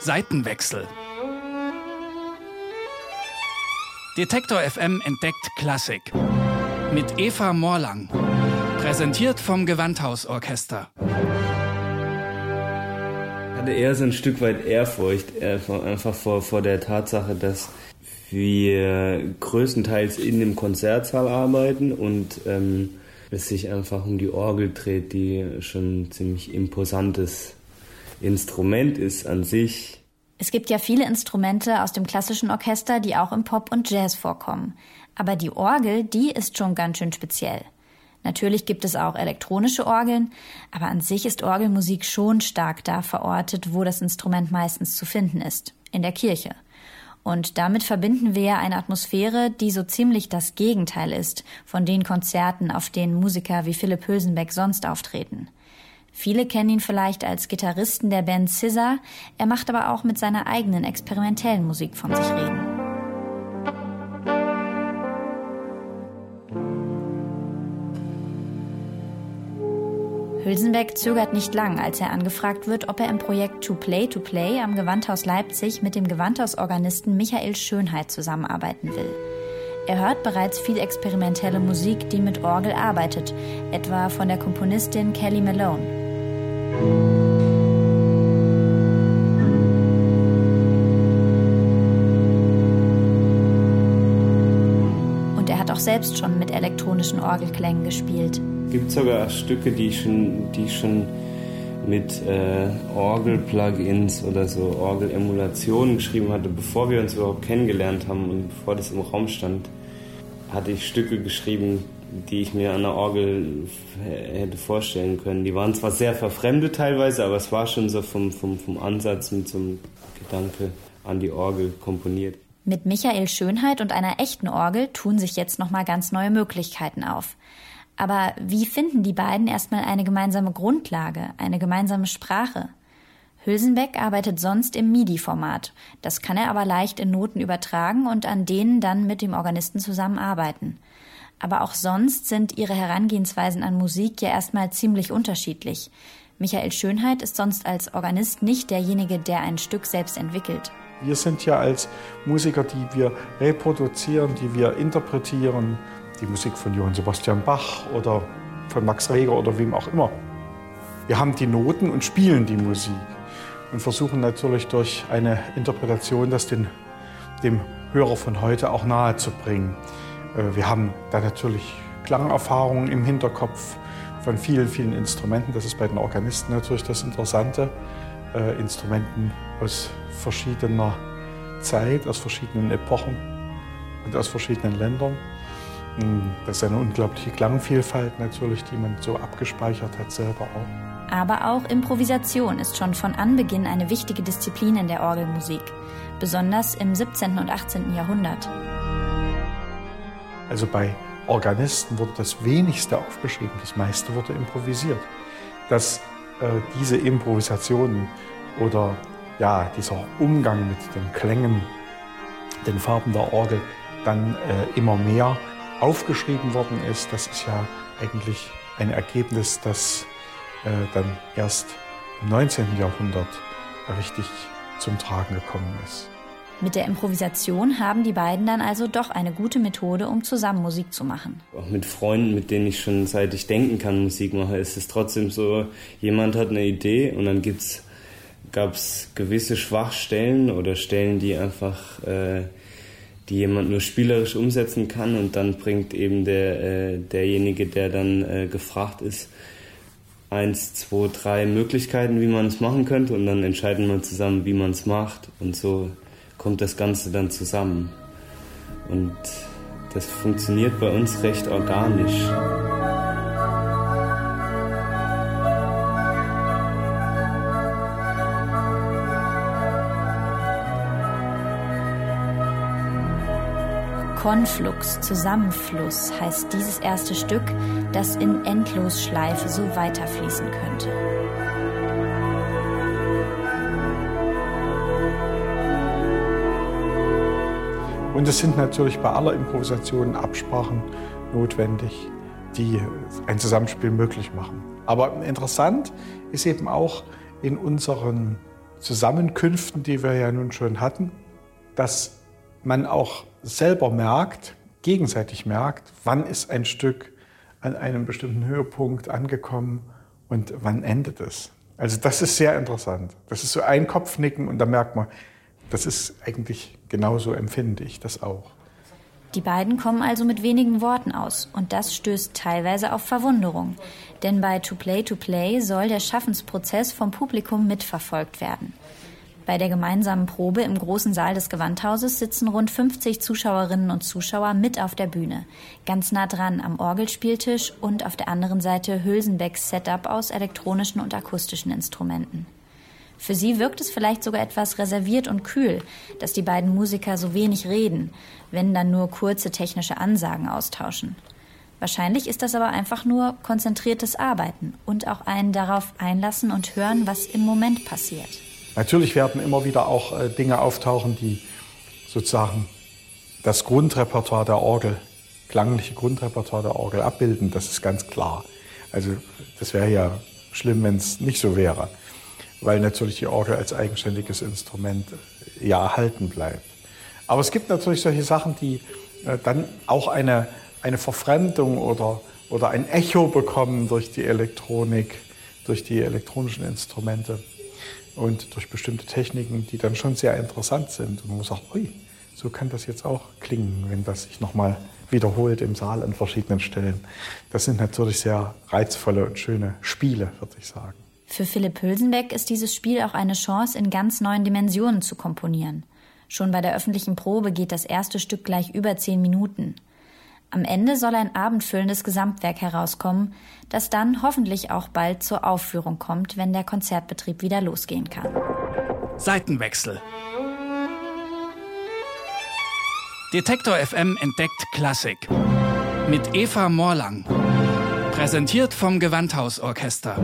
Seitenwechsel. Detektor FM entdeckt Klassik. Mit Eva Morlang. Präsentiert vom Gewandhausorchester. Ich hatte eher so ein Stück weit Ehrfurcht, einfach vor, vor der Tatsache, dass wir größtenteils in dem Konzertsaal arbeiten und ähm, es sich einfach um die Orgel dreht, die schon ein ziemlich imposantes Instrument ist an sich. Es gibt ja viele Instrumente aus dem klassischen Orchester, die auch im Pop und Jazz vorkommen. Aber die Orgel, die ist schon ganz schön speziell. Natürlich gibt es auch elektronische Orgeln, aber an sich ist Orgelmusik schon stark da verortet, wo das Instrument meistens zu finden ist, in der Kirche. Und damit verbinden wir eine Atmosphäre, die so ziemlich das Gegenteil ist von den Konzerten, auf denen Musiker wie Philipp Hülsenbeck sonst auftreten. Viele kennen ihn vielleicht als Gitarristen der Band Scissor, er macht aber auch mit seiner eigenen experimentellen Musik von sich reden. Hülsenbeck zögert nicht lang, als er angefragt wird, ob er im Projekt To Play to Play am Gewandhaus Leipzig mit dem Gewandhausorganisten Michael Schönheit zusammenarbeiten will. Er hört bereits viel experimentelle Musik, die mit Orgel arbeitet, etwa von der Komponistin Kelly Malone. Und er hat auch selbst schon mit elektronischen Orgelklängen gespielt gibt sogar Stücke, die ich schon, die schon mit äh, Orgel-Plugins oder so Orgel-Emulationen geschrieben hatte, bevor wir uns überhaupt kennengelernt haben und bevor das im Raum stand, hatte ich Stücke geschrieben, die ich mir an der Orgel hätte vorstellen können. Die waren zwar sehr verfremdet teilweise, aber es war schon so vom, vom, vom Ansatz mit so einem Gedanke an die Orgel komponiert. Mit Michael Schönheit und einer echten Orgel tun sich jetzt nochmal ganz neue Möglichkeiten auf. Aber wie finden die beiden erstmal eine gemeinsame Grundlage, eine gemeinsame Sprache? Hülsenbeck arbeitet sonst im MIDI-Format. Das kann er aber leicht in Noten übertragen und an denen dann mit dem Organisten zusammenarbeiten. Aber auch sonst sind ihre Herangehensweisen an Musik ja erstmal ziemlich unterschiedlich. Michael Schönheit ist sonst als Organist nicht derjenige, der ein Stück selbst entwickelt. Wir sind ja als Musiker, die wir reproduzieren, die wir interpretieren, die Musik von Johann Sebastian Bach oder von Max Reger oder wem auch immer. Wir haben die Noten und spielen die Musik und versuchen natürlich durch eine Interpretation das den, dem Hörer von heute auch nahe zu bringen. Äh, wir haben da natürlich Klangerfahrungen im Hinterkopf von vielen, vielen Instrumenten. Das ist bei den Organisten natürlich das Interessante. Äh, Instrumenten aus verschiedener Zeit, aus verschiedenen Epochen und aus verschiedenen Ländern. Das ist eine unglaubliche Klangvielfalt natürlich, die man so abgespeichert hat selber auch. Aber auch Improvisation ist schon von Anbeginn eine wichtige Disziplin in der Orgelmusik, besonders im 17. und 18. Jahrhundert. Also bei Organisten wurde das wenigste aufgeschrieben, das meiste wurde improvisiert. Dass äh, diese Improvisationen oder ja, dieser Umgang mit den Klängen, den Farben der Orgel dann äh, immer mehr aufgeschrieben worden ist, das ist ja eigentlich ein Ergebnis, das äh, dann erst im 19. Jahrhundert richtig zum Tragen gekommen ist. Mit der Improvisation haben die beiden dann also doch eine gute Methode, um zusammen Musik zu machen. Auch mit Freunden, mit denen ich schon seit ich denken kann Musik mache, ist es trotzdem so, jemand hat eine Idee und dann gab es gewisse Schwachstellen oder Stellen, die einfach äh, die jemand nur spielerisch umsetzen kann und dann bringt eben der, äh, derjenige, der dann äh, gefragt ist, eins, zwei, drei Möglichkeiten, wie man es machen könnte und dann entscheiden wir zusammen, wie man es macht und so kommt das Ganze dann zusammen. Und das funktioniert bei uns recht organisch. Konflux, Zusammenfluss heißt dieses erste Stück, das in Endlosschleife so weiterfließen könnte. Und es sind natürlich bei aller Improvisation Absprachen notwendig, die ein Zusammenspiel möglich machen. Aber interessant ist eben auch in unseren Zusammenkünften, die wir ja nun schon hatten, dass man auch selber merkt, gegenseitig merkt, wann ist ein Stück an einem bestimmten Höhepunkt angekommen und wann endet es. Also das ist sehr interessant. Das ist so ein Kopfnicken und da merkt man, das ist eigentlich genauso empfinde ich das auch. Die beiden kommen also mit wenigen Worten aus und das stößt teilweise auf Verwunderung. Denn bei To Play to Play soll der Schaffensprozess vom Publikum mitverfolgt werden. Bei der gemeinsamen Probe im großen Saal des Gewandhauses sitzen rund 50 Zuschauerinnen und Zuschauer mit auf der Bühne, ganz nah dran am Orgelspieltisch und auf der anderen Seite Hülsenbecks Setup aus elektronischen und akustischen Instrumenten. Für sie wirkt es vielleicht sogar etwas reserviert und kühl, dass die beiden Musiker so wenig reden, wenn dann nur kurze technische Ansagen austauschen. Wahrscheinlich ist das aber einfach nur konzentriertes Arbeiten und auch ein darauf einlassen und hören, was im Moment passiert. Natürlich werden immer wieder auch äh, Dinge auftauchen, die sozusagen das Grundrepertoire der Orgel, klangliche Grundrepertoire der Orgel abbilden. Das ist ganz klar. Also das wäre ja schlimm, wenn es nicht so wäre, weil natürlich die Orgel als eigenständiges Instrument äh, ja erhalten bleibt. Aber es gibt natürlich solche Sachen, die äh, dann auch eine, eine Verfremdung oder, oder ein Echo bekommen durch die Elektronik, durch die elektronischen Instrumente und durch bestimmte Techniken, die dann schon sehr interessant sind. Und man sagt, ui, so kann das jetzt auch klingen, wenn das sich nochmal wiederholt im Saal an verschiedenen Stellen. Das sind natürlich sehr reizvolle und schöne Spiele, würde ich sagen. Für Philipp Hülsenbeck ist dieses Spiel auch eine Chance, in ganz neuen Dimensionen zu komponieren. Schon bei der öffentlichen Probe geht das erste Stück gleich über zehn Minuten. Am Ende soll ein abendfüllendes Gesamtwerk herauskommen, das dann hoffentlich auch bald zur Aufführung kommt, wenn der Konzertbetrieb wieder losgehen kann. Seitenwechsel. Detektor FM entdeckt Klassik. Mit Eva Morlang. Präsentiert vom Gewandhausorchester.